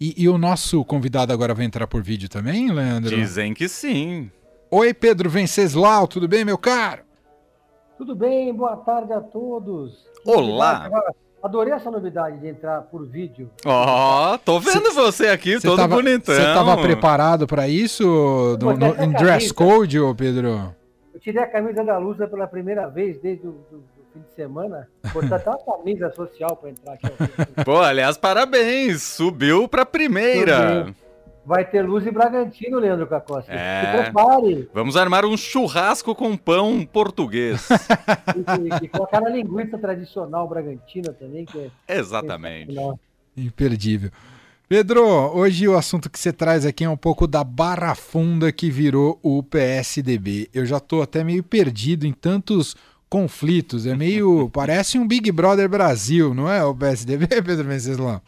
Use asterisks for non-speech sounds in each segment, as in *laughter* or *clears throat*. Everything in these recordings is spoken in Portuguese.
E, e, o nosso convidado agora vai entrar por vídeo também, Leandro? Dizem que sim. Oi, Pedro Venceslau, tudo bem, meu caro? Tudo bem, boa tarde a todos. Olá! Adorei essa novidade de entrar por vídeo. Ó, oh, tô vendo cê, você aqui, todo tava, bonitão. Você estava preparado para isso no, no, em dress code, ô Pedro? Eu tirei a camisa da Lusa pela primeira vez desde o do, do fim de semana. Botar até uma camisa social para entrar aqui. *laughs* Pô, aliás, parabéns, subiu para primeira. Subiu. Vai ter luz em Bragantino, Leandro Cacossi. É. Se prepare. Vamos armar um churrasco com pão português. e, e, colocar a linguiça tradicional Bragantina também. Que é Exatamente. Imperdível. Pedro, hoje o assunto que você traz aqui é um pouco da barra funda que virou o PSDB. Eu já estou até meio perdido em tantos conflitos. É meio. *laughs* parece um Big Brother Brasil, não é? O PSDB, *laughs* Pedro Venceslau?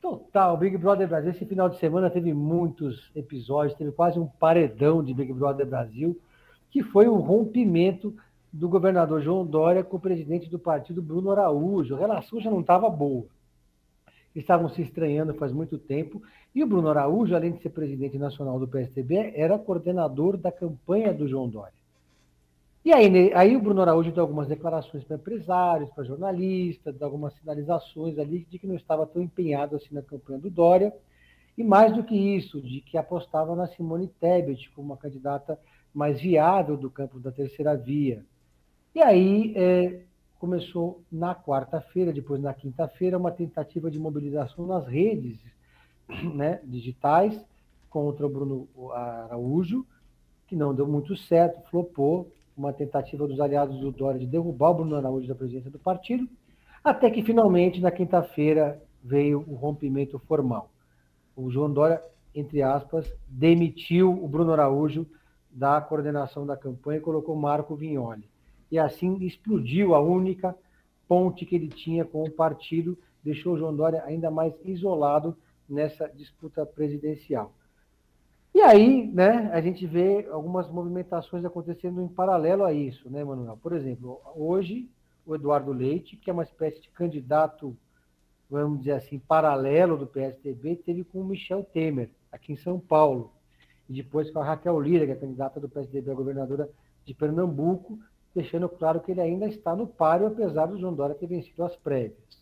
Total, Big Brother Brasil. Esse final de semana teve muitos episódios, teve quase um paredão de Big Brother Brasil, que foi o rompimento do governador João Dória com o presidente do partido, Bruno Araújo. A relação já não estava boa. Eles estavam se estranhando faz muito tempo. E o Bruno Araújo, além de ser presidente nacional do PSDB, era coordenador da campanha do João Dória. E aí, aí o Bruno Araújo deu algumas declarações para empresários, para jornalistas, deu algumas sinalizações ali de que não estava tão empenhado assim na campanha do Dória. E mais do que isso, de que apostava na Simone Tebet como uma candidata mais viável do campo da terceira via. E aí é, começou na quarta-feira, depois na quinta-feira, uma tentativa de mobilização nas redes *clears throat* né, digitais contra o Bruno Araújo, que não deu muito certo, flopou, uma tentativa dos aliados do Dória de derrubar o Bruno Araújo da presidência do partido, até que finalmente, na quinta-feira, veio o rompimento formal. O João Dória, entre aspas, demitiu o Bruno Araújo da coordenação da campanha e colocou Marco Vignoli. E assim explodiu a única ponte que ele tinha com o partido, deixou o João Dória ainda mais isolado nessa disputa presidencial. E aí, né, a gente vê algumas movimentações acontecendo em paralelo a isso, né, Manuel? Por exemplo, hoje o Eduardo Leite, que é uma espécie de candidato, vamos dizer assim, paralelo do PSDB, teve com o Michel Temer, aqui em São Paulo. E depois com a Raquel Lira, que é candidata do PSDB a governadora de Pernambuco, deixando claro que ele ainda está no páreo, apesar do João Dória ter vencido as prévias.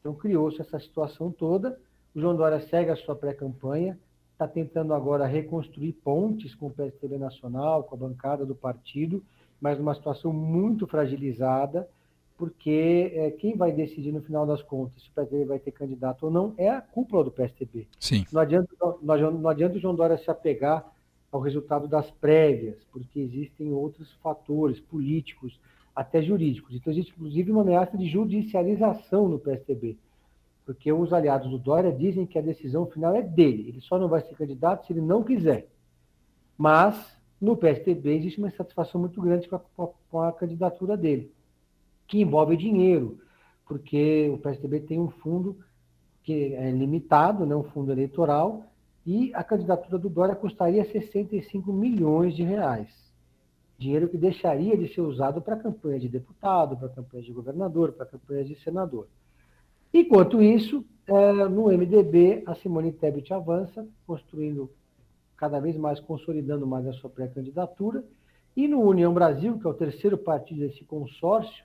Então criou-se essa situação toda. O João Dória segue a sua pré-campanha, está tentando agora reconstruir pontes com o PSDB Nacional, com a bancada do partido, mas numa situação muito fragilizada, porque é, quem vai decidir no final das contas se o PSDB vai ter candidato ou não é a cúpula do PSDB. Sim. Não adianta, não, não adianta o João Dória se apegar ao resultado das prévias, porque existem outros fatores políticos, até jurídicos. Então, existe inclusive uma ameaça de judicialização no PSDB porque os aliados do Dória dizem que a decisão final é dele. Ele só não vai ser candidato se ele não quiser. Mas, no PSDB, existe uma insatisfação muito grande com a, com a candidatura dele, que envolve dinheiro, porque o PSDB tem um fundo que é limitado, né, um fundo eleitoral, e a candidatura do Dória custaria 65 milhões de reais. Dinheiro que deixaria de ser usado para campanha de deputado, para campanha de governador, para campanha de senador. Enquanto isso, é, no MDB, a Simone Tebet avança, construindo cada vez mais, consolidando mais a sua pré-candidatura. E no União Brasil, que é o terceiro partido desse consórcio,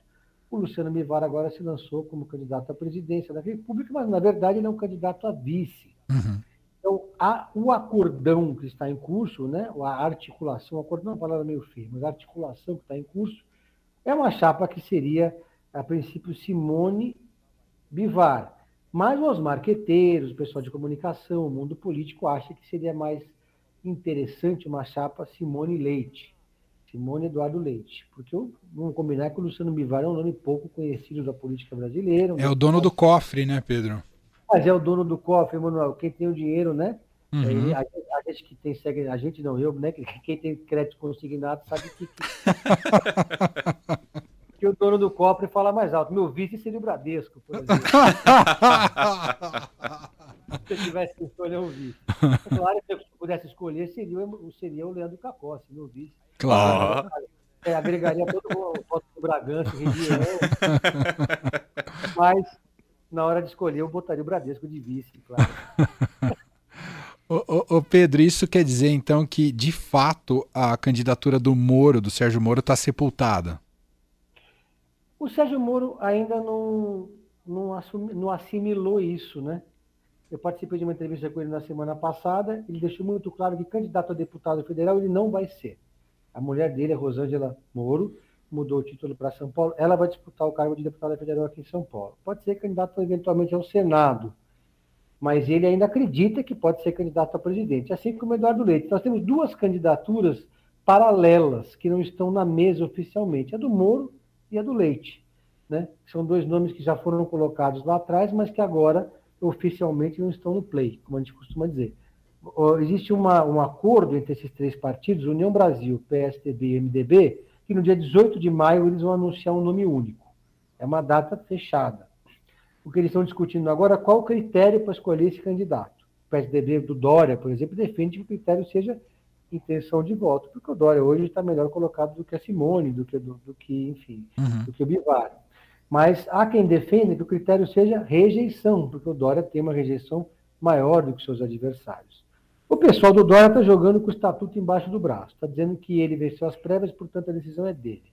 o Luciano Bivar agora se lançou como candidato à presidência da República, mas na verdade ele é um candidato a vice. Uhum. Então, a, o acordão que está em curso, né, a articulação, acordão é uma palavra meio firme, mas a articulação que está em curso é uma chapa que seria, a princípio, Simone Bivar. Mas os marqueteiros, o pessoal de comunicação, o mundo político acha que seria mais interessante uma chapa Simone Leite. Simone Eduardo Leite. Porque vamos combinar que o Luciano Bivar é um nome pouco conhecido da política brasileira. É o dono do cofre, né, Pedro? Mas é o dono do cofre, Manuel. Quem tem o dinheiro, né? Uhum. A, a, gente que tem segue, a gente não, eu, né? Quem tem crédito consignado sabe que. *laughs* que o dono do cofre fala mais alto. Meu vice seria o Bradesco, por exemplo. *laughs* se eu tivesse que escolher um vice. Claro, se eu pudesse escolher, seria, seria o Leandro Cacossi, meu vice. Claro. É, agregaria todo o voto do Bragança, Ribeirão. Mas na hora de escolher, eu botaria o Bradesco de vice, claro. *laughs* ô, ô, Pedro, isso quer dizer então que, de fato, a candidatura do Moro, do Sérgio Moro, está sepultada? O Sérgio Moro ainda não, não, assumi, não assimilou isso, né? Eu participei de uma entrevista com ele na semana passada. Ele deixou muito claro que candidato a deputado federal ele não vai ser. A mulher dele, a Rosângela Moro, mudou o título para São Paulo. Ela vai disputar o cargo de deputada federal aqui em São Paulo. Pode ser candidato eventualmente ao Senado, mas ele ainda acredita que pode ser candidato a presidente, assim como Eduardo Leite. Nós temos duas candidaturas paralelas que não estão na mesa oficialmente, a do Moro e a do Leite. Né? São dois nomes que já foram colocados lá atrás, mas que agora oficialmente não estão no play, como a gente costuma dizer. Existe uma, um acordo entre esses três partidos, União Brasil, PSDB e MDB, que no dia 18 de maio eles vão anunciar um nome único. É uma data fechada. O que eles estão discutindo agora é qual o critério para escolher esse candidato. O PSDB do Dória, por exemplo, defende que o critério seja intenção de voto, porque o Dória hoje está melhor colocado do que a Simone, do que, do, do que enfim, uhum. do que o Bivar. Mas há quem defenda que o critério seja rejeição, porque o Dória tem uma rejeição maior do que seus adversários. O pessoal do Dória está jogando com o estatuto embaixo do braço, está dizendo que ele venceu as prévias, portanto a decisão é dele.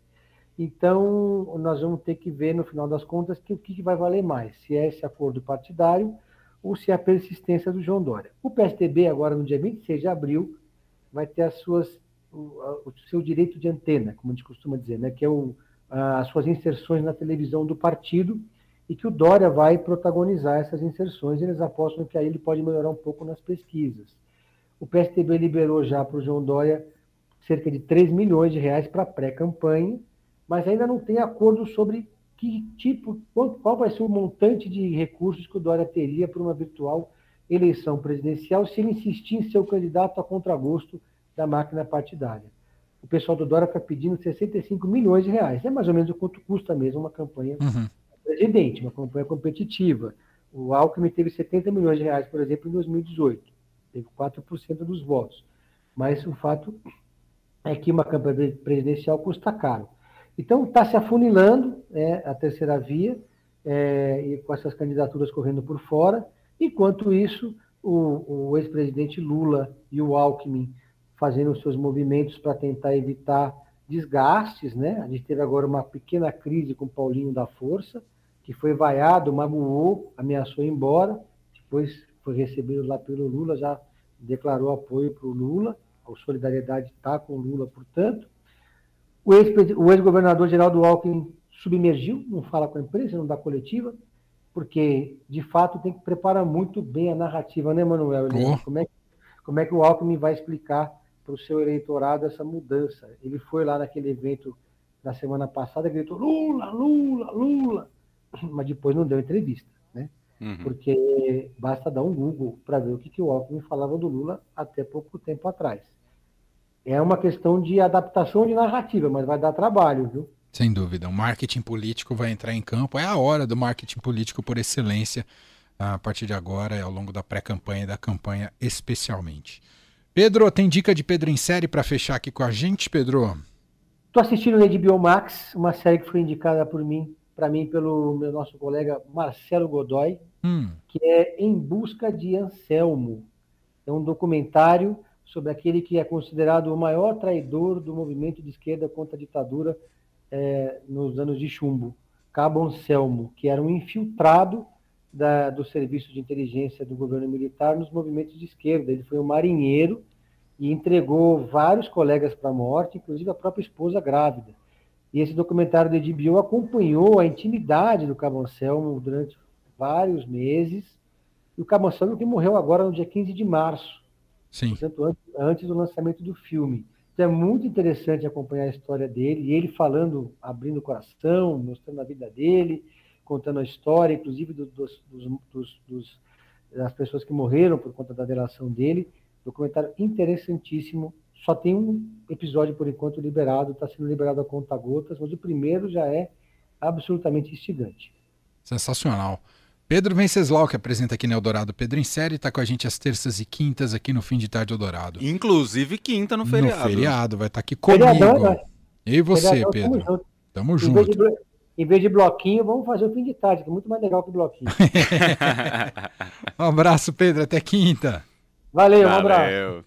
Então, nós vamos ter que ver, no final das contas, que, o que vai valer mais, se é esse acordo partidário ou se é a persistência do João Dória. O PSDB, agora no dia 26 de abril, vai ter as suas, o, seu direito de antena, como a gente costuma dizer, né? que é o, as suas inserções na televisão do partido e que o Dória vai protagonizar essas inserções. Eles apostam que aí ele pode melhorar um pouco nas pesquisas. O PSDB liberou já para o João Dória cerca de 3 milhões de reais para pré-campanha, mas ainda não tem acordo sobre que tipo, qual vai ser o montante de recursos que o Dória teria para uma virtual eleição presidencial se ele insistir em ser o candidato a contragosto da máquina partidária o pessoal do Dória está pedindo 65 milhões de reais. É mais ou menos o quanto custa mesmo uma campanha uhum. presidente, uma campanha competitiva. O Alckmin teve 70 milhões de reais, por exemplo, em 2018. Teve 4% dos votos. Mas o fato é que uma campanha presidencial custa caro. Então, está se afunilando é, a terceira via, é, e com essas candidaturas correndo por fora. Enquanto isso, o, o ex-presidente Lula e o Alckmin fazendo seus movimentos para tentar evitar desgastes, né? A gente teve agora uma pequena crise com o Paulinho da Força, que foi vaiado, magoou, ameaçou ir embora, depois foi recebido lá pelo Lula, já declarou apoio para o Lula, a solidariedade está com o Lula, portanto. O ex-governador Geraldo Alckmin submergiu, não fala com a imprensa, não dá coletiva, porque, de fato, tem que preparar muito bem a narrativa, né, Manuel? Oh. Como, é, como é que o Alckmin vai explicar para o seu eleitorado essa mudança. Ele foi lá naquele evento da semana passada, gritou Lula, Lula, Lula, *clears throat* mas depois não deu entrevista, né? Uhum. Porque basta dar um Google para ver o que, que o Alckmin falava do Lula até pouco tempo atrás. É uma questão de adaptação de narrativa, mas vai dar trabalho, viu? Sem dúvida. O marketing político vai entrar em campo. É a hora do marketing político por excelência a partir de agora e ao longo da pré-campanha e da campanha especialmente. Pedro, tem dica de Pedro em série para fechar aqui com a gente, Pedro? Estou assistindo na HBO Max, uma série que foi indicada por mim, para mim pelo meu nosso colega Marcelo Godoy, hum. que é Em Busca de Anselmo. É um documentário sobre aquele que é considerado o maior traidor do movimento de esquerda contra a ditadura é, nos anos de chumbo, Cabo Anselmo, que era um infiltrado da, do serviço de inteligência do governo militar nos movimentos de esquerda. Ele foi um marinheiro e entregou vários colegas para a morte, inclusive a própria esposa grávida. E esse documentário da HBO acompanhou a intimidade do Cabo Anselmo durante vários meses. E o Cabo Anselmo que morreu agora no dia 15 de março, Sim. portanto, antes do lançamento do filme. Então é muito interessante acompanhar a história dele, e ele falando, abrindo o coração, mostrando a vida dele, contando a história, inclusive dos, dos, dos, das pessoas que morreram por conta da delação dele. Documentário interessantíssimo. Só tem um episódio por enquanto liberado, está sendo liberado a conta gotas, mas o primeiro já é absolutamente instigante. Sensacional. Pedro Venceslau, que apresenta aqui no Eldorado Pedro em Série, está com a gente às terças e quintas aqui no Fim de Tarde Eldorado. Inclusive quinta no feriado. No feriado, vai estar tá aqui comigo. Feriadão, né? E você, Feriadão, Pedro? Tamo junto. Tamo junto. em vez de bloquinho, vamos fazer o fim de tarde, que é muito mais legal que bloquinho. *laughs* um abraço, Pedro. Até quinta. Valeu, um abraço.